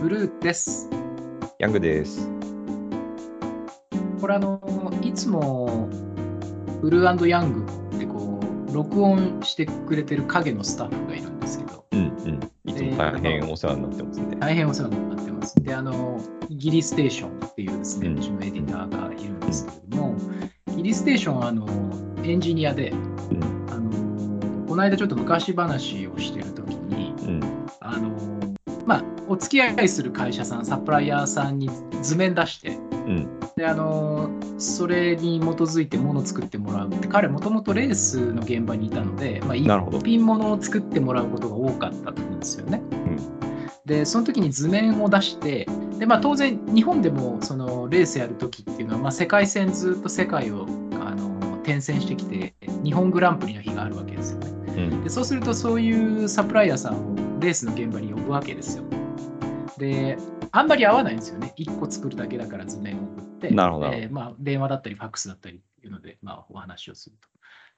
ブルーです。ヤングです。これあの、いつもブルーヤングってこう、録音してくれてる影のスタッフがいるんですけど、うんうん。いつも大変お世話になってますね。大変お世話になってます。で、あの、ギリステーションっていうですね、うんうちのエディターがいるんですけれども、ギリステーションはあのエンジニアで、うんあのこの間ちょっと昔話をしてるときに、うんあのまあ、お付き合いする会社さん、サプライヤーさんに図面出して、うんであのそれに基づいてものを作ってもらうって、彼、もともとレースの現場にいたので、まあ、一品ものを作ってもらうことが多かったと思うんですよね。うんで、その時に図面を出して、でまあ、当然、日本でもそのレースやる時っていうのは、まあ、世界戦ずっと世界をあの転戦してきて、日本グランプリの日があるわけですよね。うんでそうするとそういうサプライヤーさんをレースの現場に呼ぶわけですよ。であんまり合わないんですよね。1個作るだけだから図面を送って、なるほどでまあ、電話だったりファックスだったりっていうので、まあ、お話をすると。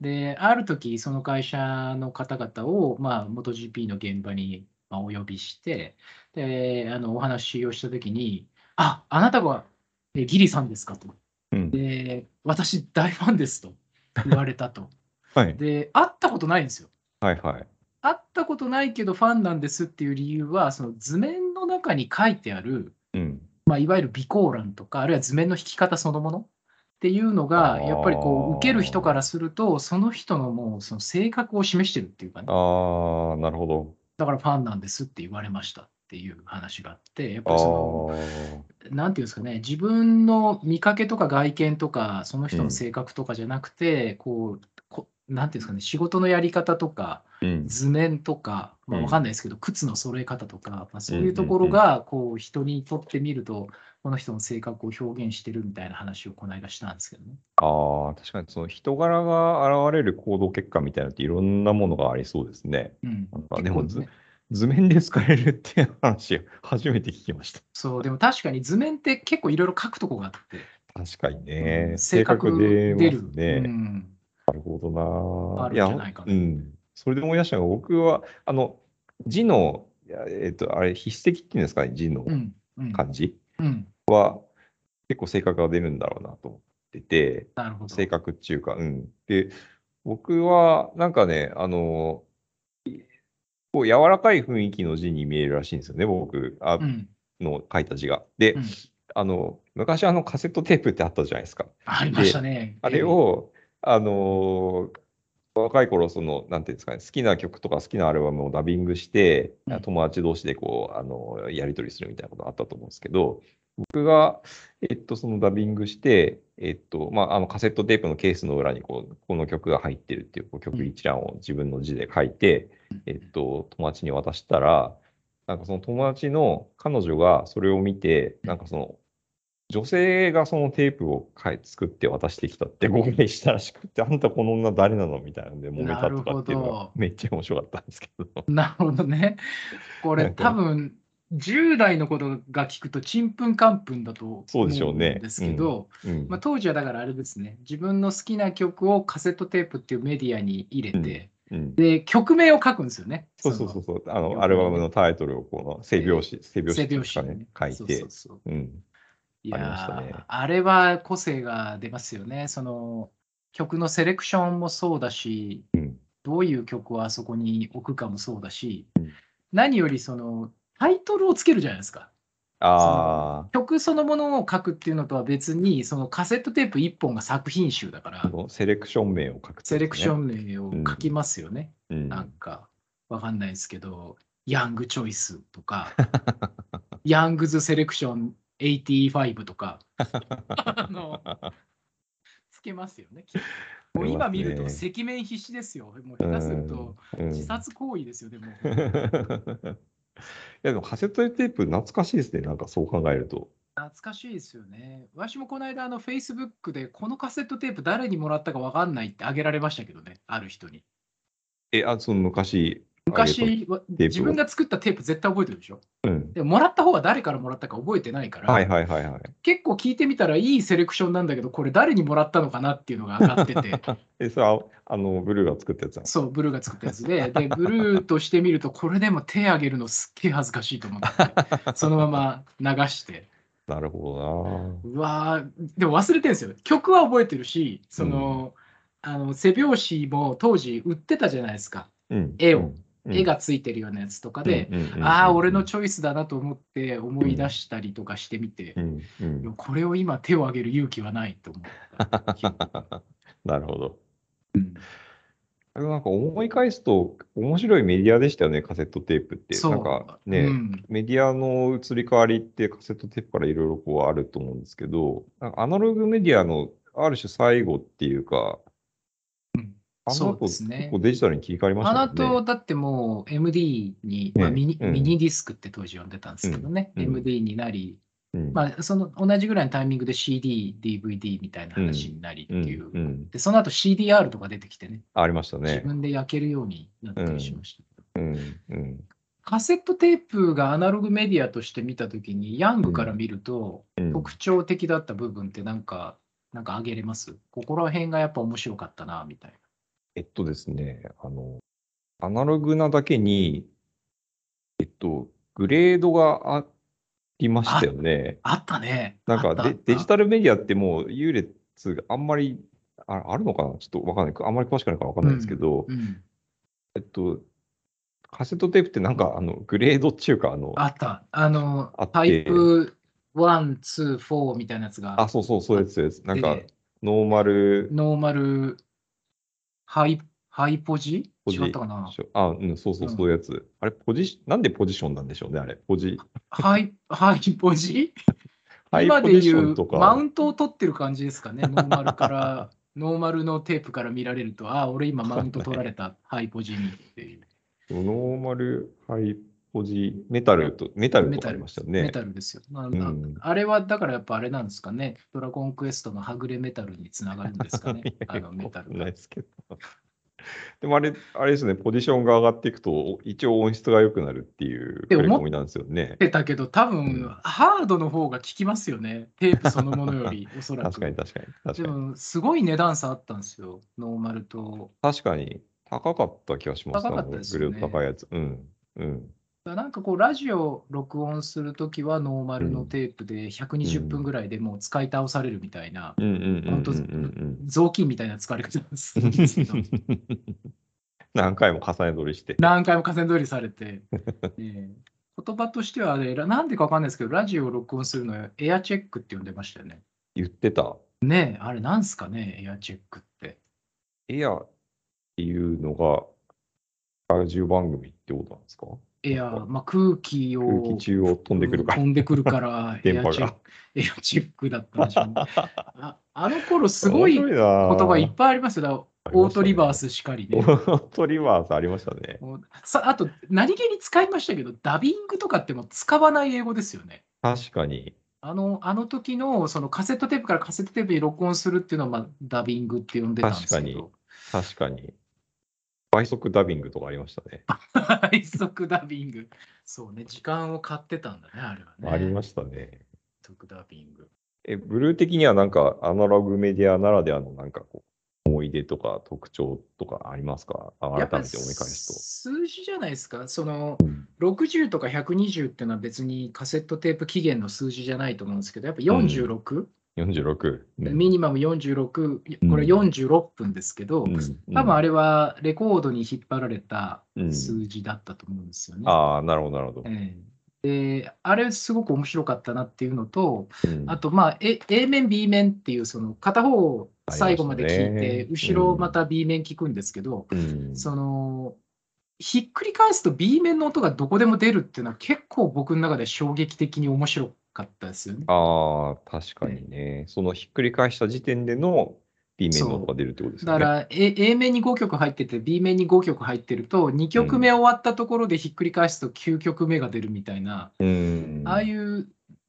である時その会社の方々を、まあ、MotoGP の現場にまあお呼びしてであのお話をした時に「ああなたがえギリさんですか?」と。うんで「私大ファンです」と言われたと。はいで会ったことないんですよ。はいはい。会ったことないけどファンなんですっていう理由は、その図面の中に書いてある、うんまあ、いわゆる備考欄とか、あるいは図面の引き方そのものっていうのが、やっぱりこう受ける人からすると、その人のもうその性格を示してるっていうかね、ああ、なるほど。だからファンなんですって言われましたっていう話があって、やっあぱりその、あ。なんていうんですかね、自分の見かけとか外見とか、その人の性格とかじゃなくて、こうこ、なんていうんですかね、仕事のやり方とか、うん図面とか、まあ、うんわかんないですけど、靴の揃え方とか、まあ、そううんいうところがこう人にとってみると、この人の性格を表現してるみたいな話をこの間したんですけどね。ああ、確かにその人柄が現れる行動結果みたいなのっていろんなものがありそうですね。うんなんかでもね図面で使えるっていう話、初めて聞きました。そう、でも確かに図面って結構いろいろ書くとこがあって、確かにうね。ん性格出出る。ね。うんなるほどな。あるんじゃないかなうん。それで思い出したのが、僕は、あの、字の、えっと、あれ、筆跡っていうんですかね、字のうんうんは、結構性格が出るんだろうなと思ってて、なるほど。性格っていうか、うん。で、僕は、なんかね、あの、いこう柔らかい雰囲気の字に見えるらしいんですよね、僕あうんの書いた字が。で、うんあの、昔あのカセットテープってあったじゃないですか。ありましたね。あれを、あのー若い頃、その、なんていうんですかね、好きな曲とか好きなアルバムをダビングして、うん。友達同士でこう、あのやり取りするみたいなことあったと思うんですけど、僕が、えっと、そのダビングして、えっと、まあ、あの、カセットテープのケースの裏に、こう、この曲が入ってるっていう、こう曲一覧を自分の字で書いて、うん。えっと、友達に渡したら、なんかその友達の彼女がそれを見て、なんかその、女性がそのテープを作って渡してきたって誤解したらしくて、あんたこの女誰なのみたいなので揉めたとかっていうのめっちゃ面白かったんですけど。なるほどね。これ 多分10代のことが聞くとちんぷんかんぷんだと思そうでしょうねんですけど、うん。まあ、当時はだからあれですね、自分の好きな曲をカセットテープっていうメディアに入れて、うん。で、曲名を書くんですよね。そうそうそうそう、あの、アルバムのタイトルをこの背表紙、背その背表紙表紙にねですかね、書いて。そうそう、そう。うん。いやーあれは個性が出ますよね。その曲のセレクションもそうだし、うんどういう曲をあそこに置くかもそうだし、うん何よりそのタイトルをつけるじゃないですか。あ曲そのものを書くっていうのとは別に、そのカセットテープ1本が作品集だからセレクション名を書く、セレクション。ン名を書きますよね。うんなんか、わかんないですけど、ヤングチョイスとか、ヤングズセレクション85とか、あのつけますよね。もう今見ると赤面必至ですよ。もう下手するとうん自殺行為ですよ、でも。いやでもカセットテープ懐かしいですね、なんかそう考えると。懐かしいですよね。私もこの間、あの、Facebook で、このカセットテープ誰にもらったかわかんないってあげられましたけどね、ある人に。え、あ、その昔。昔自分が作ったテープ絶対覚えてるでしょ？う。でももらった方は誰からもらったか覚えてないから、はいはいはいはい。結構聞いてみたらいいセレクションなんだけど、これ誰にもらったのかなっていうのが上がってて、え、それは、あの、ブルーが作ったやつそう、ブルーが作ったやつで、で、ブルーとしてみると、これでも手挙げるのすっげえ恥ずかしいと思って、そのまま流して、なるほうわーでも忘れてるんですよ。曲は覚えてるし、その、あの背表紙も当時売ってたじゃないですか。どな。うん。絵をうん、絵がついてるようなやつとかで、ああ、俺のチョイスだなと思って思い出したりとかしてみて、これを今手を挙げる勇気はないと思った記憶が。なるほど。うんなんか思い返すと面白いメディアでしたよね、カセットテープって。そうなんかね、うんメディアの移り変わりってカセットテープからいろいろこうあると思うんですけど、アナログメディアのある種最後っていうか、うんあのそう後ですね。結構デジタルに切り替わりましあたよね。の後、だってもう MD に、まあねミニうんミニディスクって当時呼んでたんですけどね、うんうん。MD になり、うん。まあ、その同じぐらいのタイミングで CD、DVD みたいな話になりってう。んいう。うん。で、その後 CDR とか出てきてね、ありました自ね。分で焼けるようになったりしました。けど。うんうん。カセットテープがアナログメディアとして見たときに、ヤングから見ると、うん特徴的だった部分ってなんか、なんか挙げれます？ここら辺がやっぱ面白かったな、みたいな。えっとですね、あの、アナログなだけに、えっと、グレードがありましたよね。あったね。なんかデデジタルメディアってもう優劣があんまりああるのかな？ちょっとわかんない。あんまり詳しくないからわかんないんですけど、うん、えっと、カセットテープってなんかあのグレードっていうか、あの、あった。あのあタイプ1、2、4みたいなやつが、あ、そうそう、そうです。なんかで、ノーマル、ノーマル、ハイ、ハイポジ？ポジ違ったかな？あ、うん、そうそう、うんそういうやつ。あれ、ポジシ、なんでポジションなんでしょうね、あれ？ポジ、ハイ、ハイポジ？今でいう。マウントを取ってる感じですかね、ノーマルから、ノーマルのテープから見られると、ああ、俺今マウント取られた、ハイポジにっていう。ノーマル、ハイポジ、メタルと、メタルとかありましたよね。メタルですよ。あうんあれはだからやっぱあれなんですかね、ドラゴンクエストのはぐれメタルにつながるんですかね あのメタルない。ですけど。でもあれ、あれですね、ポジションが上がっていくと、一応音質が良くなるっていうでも触れ込みなんですよね。ってたけど、多うん分ハードの方が効きますよね、テープそのものより、おそらく。確かに確かに。確でかに。も、すごい値段差あったんですよ、ノーマルと。確かに高かった気がします高かったですよねグレード高いやつ。うん。うん。なんかこう、ラジオ録音するときはノーマルのテープで120分ぐらいでもう使い倒されるみたいな、本当うん雑巾みたいな使われ方ですけど、何回も重ね撮りして。何回も河川通りされて、ええ言葉としては、ね、なんでかわかんないですけど、ラジオを録音するのをエアチェックって呼んでましたよね。言ってた。ねえ、あれなんすかね、エアチェックって。エアっていうのが、ラジオ番組ってことなんですか？エア、まあ、空気を空気中を飛んでくるから飛。んでくるから、エ 電波がアチェック、エアチェックだったんでしょうね。ああの頃すごい言葉いっぱいありますよ。オートリバースしかりね。オートリバースありましたね。さあと、何気に使いましたけど、ダビングとかってもう使わない英語ですよね。確かに。あのあの時のそのカセットテープからカセットテープに録音するっていうのは、まあ、ダビングって呼んでたんですけど、確かに。倍速ダビングとかありましたね。倍速ダビング。そうね、時間を買ってたんだね、あれはね。ありましたね。倍速ダビング。え、ブルー的にはなんかアナログメディアならではのなんかこう、思い出とか特徴とかありますか？改めて思い返す数字じゃないですか。そのと。うん60とか120っていうのは別にカセットテープ期限の数字じゃないと思うんですけど、やっぱ46、46。うんミニマム46、うん。これ46分ですけど、うん。多分あれはレコードに引っ張られたうん。数字だったと思うんですよね。ああ、なるほど、なるほど。ええ。であれすごく面白かったなっていうのと、うん。あと、まあ、A, A 面、B 面っていう、その片方を最後まで聞いて、ね後ろまた B 面聞くんですけど、うん。そのひっくり返すと B 面の音がどこでも出るっていうのは結構僕の中で衝撃的に面白かったですよね。ああ、確かにね。そのひっくり返した時点での B 面の音が出るってことですよね。だから A, A 面に5曲入ってて B 面に5曲入ってると2曲目終わったところでひっくり返すと9曲目が出るみたいな、うん。ああいう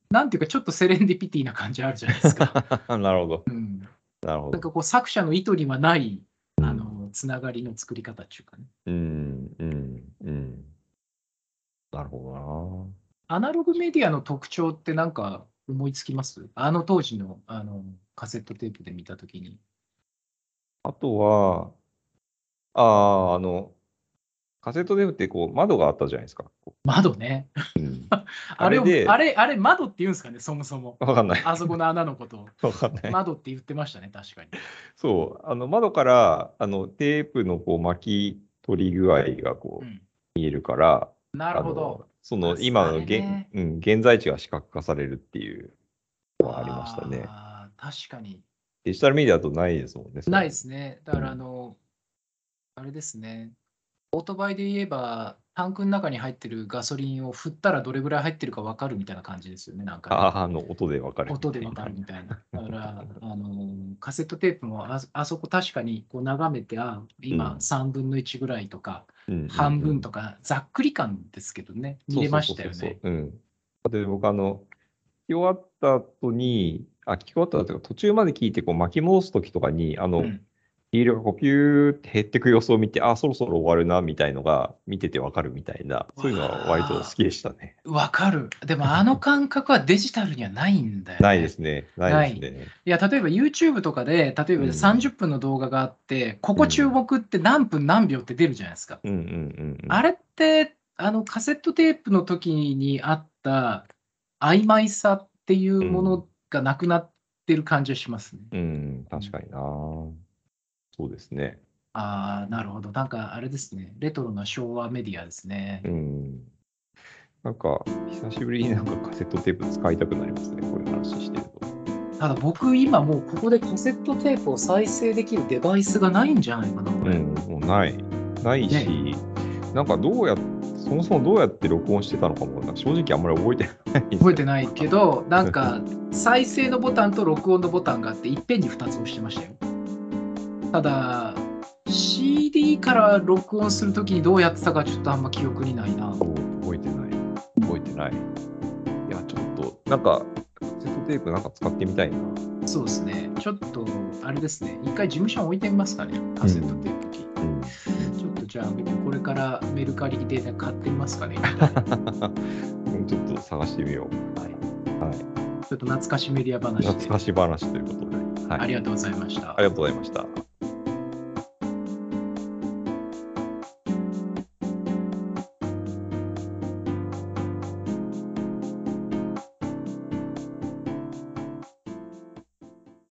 なんていうかちょっとセレンディピティな感じあるじゃないですか。なるほど。うん、なるほど。なんかこう作者の意図にはないあのつながりの作り方っていうかね。うん、うん、うん。なるほどアナログメディアの特徴ってなんか思いつきます？あの当時のあのカセットテープで見たときに。あとは、ああ、あの、カセットテープってこう窓があったじゃないですか。こ窓ね。ううん、あれをあれであれ、窓って言うんですかね、そもそも。わかんない。あそこの穴のことを。わかんない。窓って言ってましたね、確かに。そう、あの窓からあのテープのこう巻き取り具合がこううん、見えるから、なるほど。そのあ今のあれ現,、ねうん、現在地が視覚化されるっていうのはありましたね。確かに。デジタルメディアだとないですもんね。ないですね。だから、あの、あれですね。オートバイで言えば、タンクの中に入ってるガソリンを振ったらどれぐらい入ってるか分かるみたいな感じですよね、なんかね、ああ、あの音でわかる。音で分かるみたいな。だから、あのカセットテープもああそこ確かにこう眺めて、あ今うん。3分の1ぐらいとか、半分とか、ざっくり感ですけどね、見れましたよね。で、僕、あの、聞き終わった後に、あ、聞き終わった後というか、途中まで聞いて、こう巻き戻す時とかに、あの、うんリールがこうピューって減ってく様子を見て、あ、そろそろ終わるな、みたいのが、見ててわかるみたいな、そういうのは割と好きでしたね。わかる。でも、あの感覚はデジタルにはないんだよ、ね。ないですね。ないですね。いや、例えば YouTube とかで、例えばうん30分の動画があって、ここ注目って何分何秒って出るじゃないですか。うんうんうんうん。あれって、あのカセットテープの時にあった曖昧さっていうものがなくなってる感じがしますね。うん、確かにな。そうですね。ああ、なるほど。なんかあれですね。レトロな昭和メディアですねう。ん。なんか、久しぶりになんかカセットテープ使いたくなりますね、こういう話してると。ただ僕、今もうここでカセットテープを再生できるデバイスがないんじゃないかな、これ。うん、もうない。ないし、なんかどうやっそもそもどうやって録音してたのかも、なんか正直あんまり覚えてない。覚えてないけど、なんか再生のボタンと録音のボタンがあって、いっぺんに2つ押してましたよ。ただ、CD から録音するときにどうやってたかちょっとあんま記憶にないな。覚えてない。覚えてない。いや、ちょっと、なんか、カセットテープなんか使ってみたいな。そうですね。ちょっと、あれですね。一回事務所に置いてみますかね。カセットテープ機。うん。ちょっとじゃあ、僕これからメルカリで買ってみますかね。うんちょっと探してみよはい、う。はい。ちょっと懐かしメディア話で懐かし話ということで。はい。ありがとうございましたあ。りがとうございました。